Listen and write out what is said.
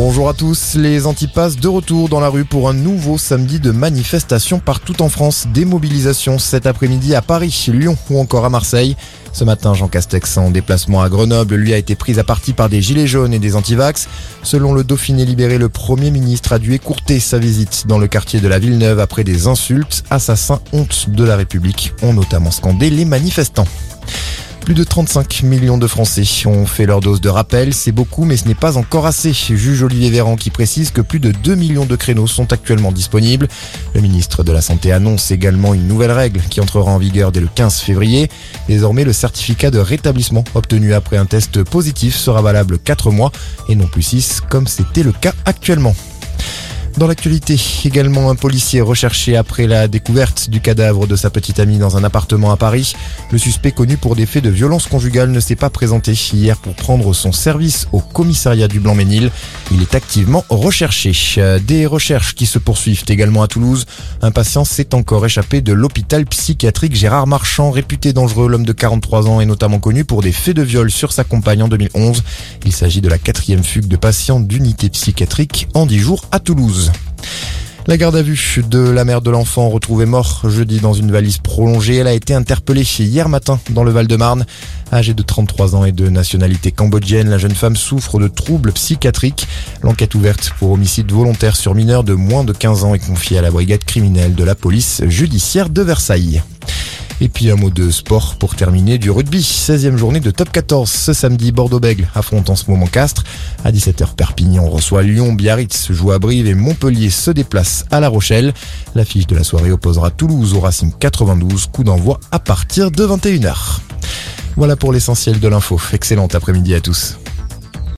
Bonjour à tous, les antipasses de retour dans la rue pour un nouveau samedi de manifestation partout en France. Des mobilisations cet après-midi à Paris, Lyon ou encore à Marseille. Ce matin, Jean Castex, en déplacement à Grenoble, lui a été pris à partie par des gilets jaunes et des antivax. Selon le Dauphiné libéré, le Premier ministre a dû écourter sa visite dans le quartier de la Villeneuve après des insultes. Assassins, honte de la République ont notamment scandé les manifestants. Plus de 35 millions de Français ont fait leur dose de rappel. C'est beaucoup, mais ce n'est pas encore assez. Juge Olivier Véran qui précise que plus de 2 millions de créneaux sont actuellement disponibles. Le ministre de la Santé annonce également une nouvelle règle qui entrera en vigueur dès le 15 février. Désormais, le certificat de rétablissement obtenu après un test positif sera valable 4 mois et non plus 6 comme c'était le cas actuellement. Dans l'actualité, également un policier recherché après la découverte du cadavre de sa petite amie dans un appartement à Paris. Le suspect connu pour des faits de violence conjugale ne s'est pas présenté hier pour prendre son service au commissariat du Blanc-Ménil. Il est activement recherché. Des recherches qui se poursuivent également à Toulouse. Un patient s'est encore échappé de l'hôpital psychiatrique Gérard Marchand, réputé dangereux. L'homme de 43 ans est notamment connu pour des faits de viol sur sa compagne en 2011. Il s'agit de la quatrième fugue de patients d'unité psychiatrique en 10 jours à Toulouse. La garde à vue de la mère de l'enfant retrouvée mort jeudi dans une valise prolongée. Elle a été interpellée hier matin dans le Val-de-Marne. Âgée de 33 ans et de nationalité cambodgienne, la jeune femme souffre de troubles psychiatriques. L'enquête ouverte pour homicide volontaire sur mineur de moins de 15 ans est confiée à la brigade criminelle de la police judiciaire de Versailles. Et puis un mot de sport pour terminer du rugby. 16e journée de top 14 ce samedi. Bordeaux-Bègle affronte en ce moment Castres. À 17h Perpignan reçoit Lyon, Biarritz joue à Brive et Montpellier se déplace à La Rochelle. L'affiche de la soirée opposera Toulouse au Racing 92. Coup d'envoi à partir de 21h. Voilà pour l'essentiel de l'info. Excellent après-midi à tous.